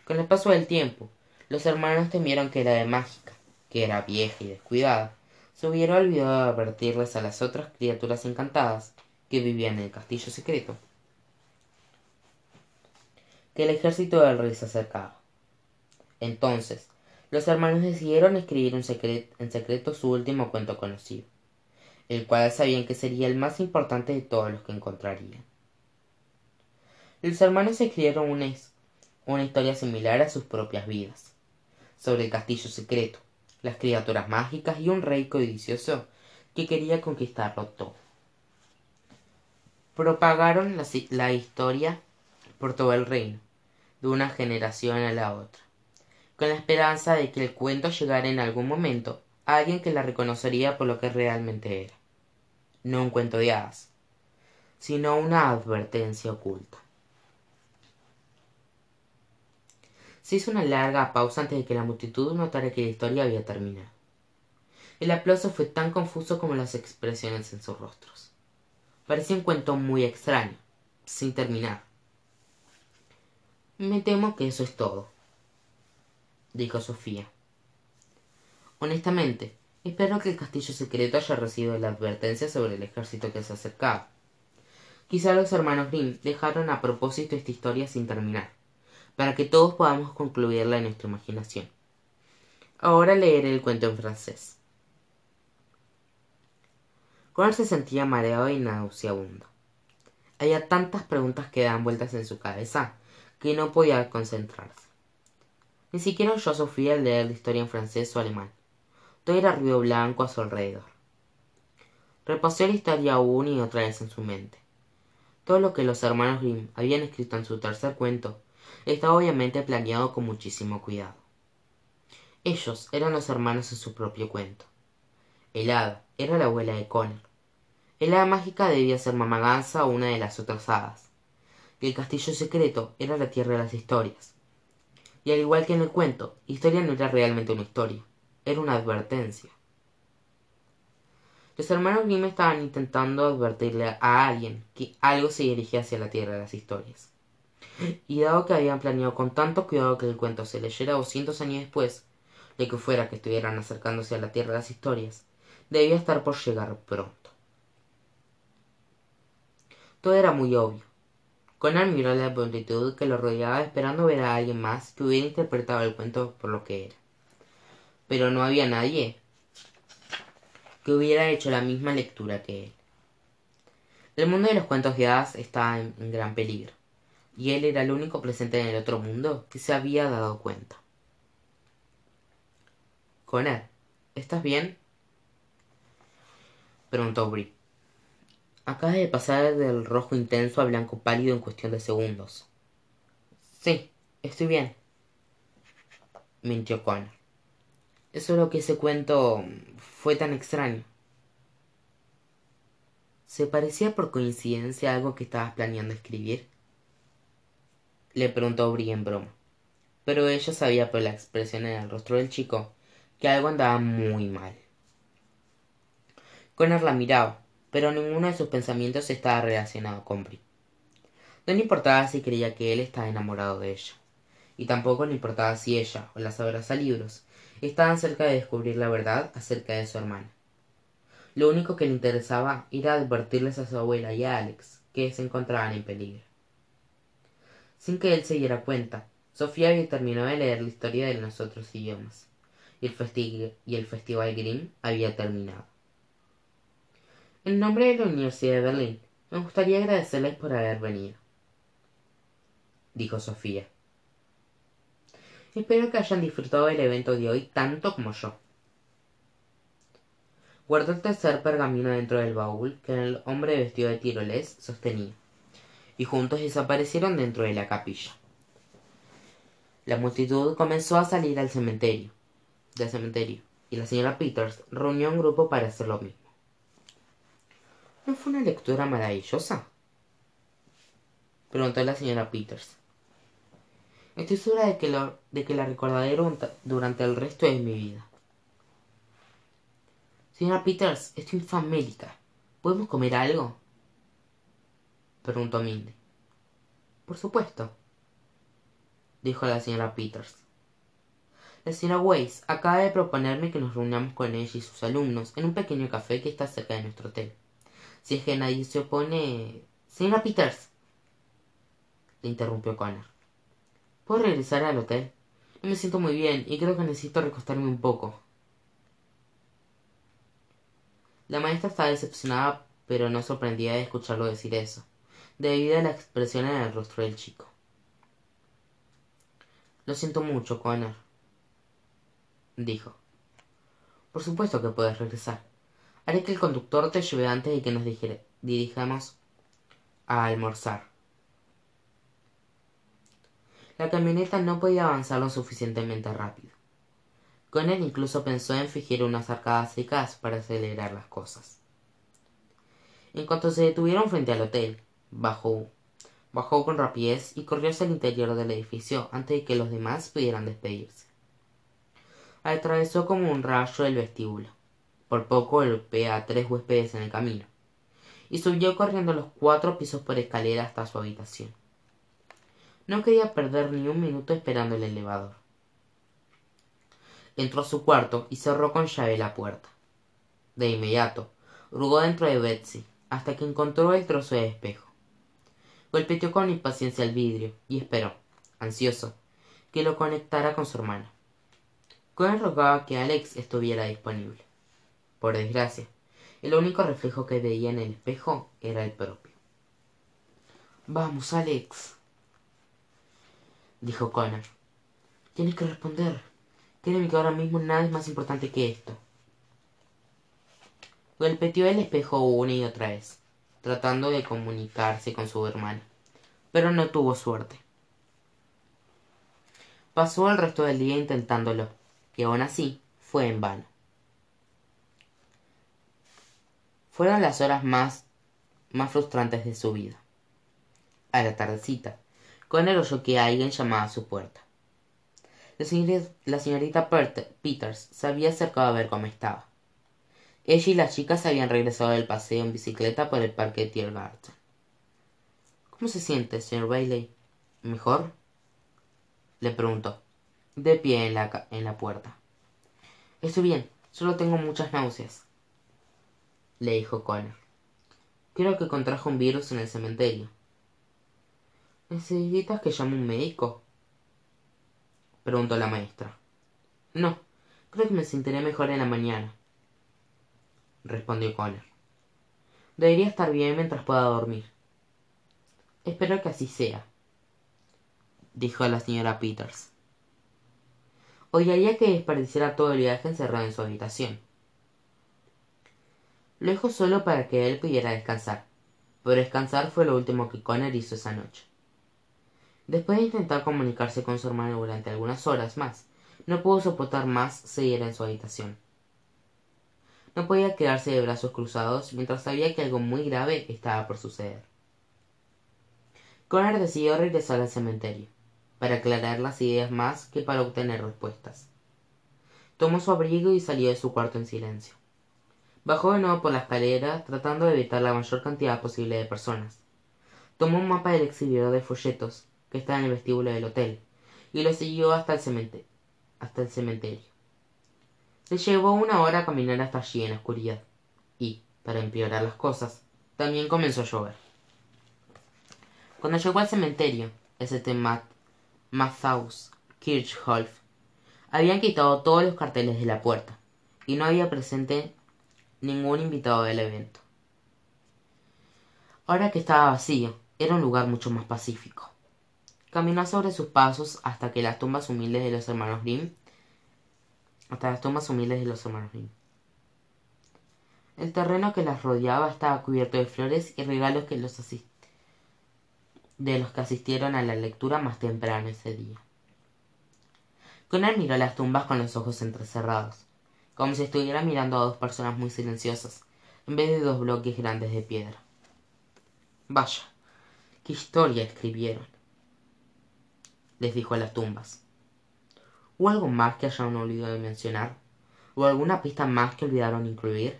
Con el paso del tiempo, los hermanos temieron que la ave mágica, que era vieja y descuidada, se hubiera olvidado de advertirles a las otras criaturas encantadas que vivían en el castillo secreto que el ejército del rey se acercaba. Entonces, los hermanos decidieron escribir en secreto su último cuento conocido, el cual sabían que sería el más importante de todos los que encontrarían. Los hermanos escribieron una, una historia similar a sus propias vidas, sobre el castillo secreto, las criaturas mágicas y un rey codicioso que quería conquistarlo todo. Propagaron la historia por todo el reino, de una generación a la otra, con la esperanza de que el cuento llegara en algún momento a alguien que la reconocería por lo que realmente era. No un cuento de hadas, sino una advertencia oculta. Se hizo una larga pausa antes de que la multitud notara que la historia había terminado. El aplauso fue tan confuso como las expresiones en sus rostros. Parecía un cuento muy extraño, sin terminar. Me temo que eso es todo, dijo Sofía. Honestamente, espero que el castillo secreto haya recibido la advertencia sobre el ejército que se acercaba. Quizá los hermanos Grimm dejaron a propósito esta historia sin terminar para que todos podamos concluirla en nuestra imaginación. Ahora leeré el cuento en francés. Connor se sentía mareado y nauseabundo. Había tantas preguntas que daban vueltas en su cabeza que no podía concentrarse. Ni siquiera oyó a Sofía al leer la historia en francés o alemán. Todo era ruido blanco a su alrededor. Repasó la historia una y otra vez en su mente. Todo lo que los hermanos Grimm habían escrito en su tercer cuento estaba obviamente planeado con muchísimo cuidado. Ellos eran los hermanos en su propio cuento. El hada era la abuela de Connor. El hada mágica debía ser Mamá Gansa o una de las otras hadas. Y el castillo secreto era la tierra de las historias. Y al igual que en el cuento, historia no era realmente una historia, era una advertencia. Los hermanos Grimm estaban intentando advertirle a alguien que algo se dirigía hacia la tierra de las historias y dado que habían planeado con tanto cuidado que el cuento se leyera doscientos años después de que fuera que estuvieran acercándose a la tierra de las historias, debía estar por llegar pronto. Todo era muy obvio. Conan miró la multitud que lo rodeaba esperando ver a alguien más que hubiera interpretado el cuento por lo que era. Pero no había nadie que hubiera hecho la misma lectura que él. El mundo de los cuentos de hadas estaba en gran peligro y él era el único presente en el otro mundo que se había dado cuenta. Connor, ¿estás bien? preguntó Brie. Acaba de pasar del rojo intenso al blanco pálido en cuestión de segundos. Sí, estoy bien, mintió Connor. Es solo que ese cuento fue tan extraño. ¿Se parecía por coincidencia a algo que estabas planeando escribir? le preguntó Brie en broma. Pero ella sabía por la expresión en el rostro del chico que algo andaba muy mal. Connor la miraba, pero ninguno de sus pensamientos estaba relacionado con Brie. No le importaba si creía que él estaba enamorado de ella, y tampoco le importaba si ella o las libros estaban cerca de descubrir la verdad acerca de su hermana. Lo único que le interesaba era advertirles a su abuela y a Alex que se encontraban en peligro sin que él se diera cuenta. Sofía había terminado de leer la historia de los otros idiomas, y el, y el Festival Grimm había terminado. En nombre de la Universidad de Berlín, me gustaría agradecerles por haber venido, dijo Sofía. Espero que hayan disfrutado del evento de hoy tanto como yo. Guardó el tercer pergamino dentro del baúl que el hombre vestido de tiroles sostenía y juntos desaparecieron dentro de la capilla. La multitud comenzó a salir al cementerio, del cementerio, y la señora Peters reunió un grupo para hacer lo mismo. ¿No fue una lectura maravillosa? preguntó la señora Peters. Estoy segura de que, lo, de que la recordaré durante el resto de mi vida. Señora Peters, estoy famélica. ¿Podemos comer algo? preguntó Mindy. Por supuesto, dijo la señora Peters. La señora Weiss acaba de proponerme que nos reunamos con ella y sus alumnos en un pequeño café que está cerca de nuestro hotel. Si es que nadie se opone. Señora Peters, le interrumpió Connor. ¿Puedo regresar al hotel? No me siento muy bien y creo que necesito recostarme un poco. La maestra estaba decepcionada, pero no sorprendida de escucharlo decir eso, debido a la expresión en el rostro del chico. Lo siento mucho, Connor, dijo. Por supuesto que puedes regresar. Haré que el conductor te lleve antes de que nos dirijamos a almorzar. La camioneta no podía avanzar lo suficientemente rápido. Connor incluso pensó en fingir unas arcadas secas para acelerar las cosas. En cuanto se detuvieron frente al hotel, bajó, bajó con rapidez y corrió hacia el interior del edificio antes de que los demás pudieran despedirse. Atravesó como un rayo el vestíbulo. Por poco golpeó a tres huéspedes en el camino y subió corriendo los cuatro pisos por escalera hasta su habitación. No quería perder ni un minuto esperando el elevador. Entró a su cuarto y cerró con llave la puerta. De inmediato, hurgó dentro de Betsy hasta que encontró el trozo de espejo. Golpeteó con impaciencia el vidrio y esperó, ansioso, que lo conectara con su hermana. Cohen rogaba que Alex estuviera disponible. Por desgracia, el único reflejo que veía en el espejo era el propio. Vamos, Alex, dijo Connor. Tienes que responder. Créeme que ahora mismo nada es más importante que esto. Golpeteó el espejo una y otra vez, tratando de comunicarse con su hermana, pero no tuvo suerte. Pasó el resto del día intentándolo, y aún así fue en vano. Fueron las horas más, más frustrantes de su vida. A la tardecita, con el oyó que alguien llamaba a su puerta. La señorita, Peters se había acercado a ver cómo estaba. Ella y las chicas habían regresado del paseo en bicicleta por el parque de Tiergarten. ¿Cómo se siente, señor Bailey? ¿Mejor? le preguntó, de pie en la, en la puerta. Estoy bien, solo tengo muchas náuseas, le dijo Connor. Creo que contrajo un virus en el cementerio. ¿Necesitas que llame un médico? preguntó la maestra. No, creo que me sentiré mejor en la mañana, respondió Connor. Debería estar bien mientras pueda dormir. Espero que así sea, dijo la señora Peters. Odiaría que desperdiciara todo el viaje encerrado en su habitación. Lo dejó solo para que él pudiera descansar, pero descansar fue lo último que Connor hizo esa noche. Después de intentar comunicarse con su hermano durante algunas horas más, no pudo soportar más seguir en su habitación. No podía quedarse de brazos cruzados mientras sabía que algo muy grave estaba por suceder. Connor decidió regresar al cementerio, para aclarar las ideas más que para obtener respuestas. Tomó su abrigo y salió de su cuarto en silencio. Bajó de nuevo por la escalera, tratando de evitar la mayor cantidad posible de personas. Tomó un mapa del exhibidor de folletos que estaba en el vestíbulo del hotel, y lo siguió hasta el cementerio. Hasta el cementerio. Se llevó una hora a caminar hasta allí en la oscuridad, y, para empeorar las cosas, también comenzó a llover. Cuando llegó al cementerio, St. Matt, Mathaus Kirchhoff, habían quitado todos los carteles de la puerta, y no había presente ningún invitado del evento. Ahora que estaba vacío, era un lugar mucho más pacífico. Caminó sobre sus pasos hasta que las tumbas humildes de los hermanos Grimm hasta las tumbas humildes de los hermanos Grimm. El terreno que las rodeaba estaba cubierto de flores y regalos que los de los que asistieron a la lectura más temprano ese día. Connor miró las tumbas con los ojos entrecerrados, como si estuviera mirando a dos personas muy silenciosas, en vez de dos bloques grandes de piedra. Vaya, qué historia escribieron les dijo a las tumbas. ¿O algo más que hayan olvidado de mencionar? ¿O alguna pista más que olvidaron incluir?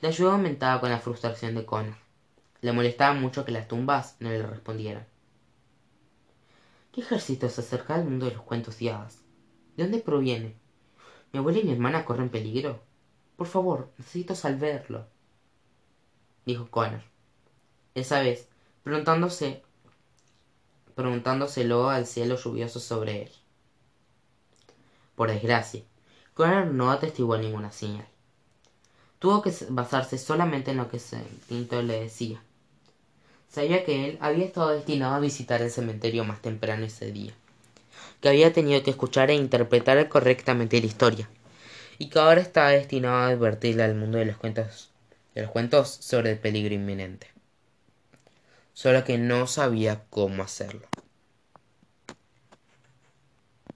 La lluvia aumentaba con la frustración de Connor. Le molestaba mucho que las tumbas no le respondieran. ¿Qué ejército se acerca al mundo de los cuentos y hadas? ¿De dónde proviene? ¿Mi abuela y mi hermana corren peligro? Por favor, necesito saberlo. Dijo Connor. Esa vez, preguntándose preguntándoselo al cielo lluvioso sobre él por desgracia Connor no atestiguó ninguna señal tuvo que basarse solamente en lo que su instinto le decía sabía que él había estado destinado a visitar el cementerio más temprano ese día que había tenido que escuchar e interpretar correctamente la historia y que ahora estaba destinado a advertirle al mundo de los cuentos de los cuentos sobre el peligro inminente. Solo que no sabía cómo hacerlo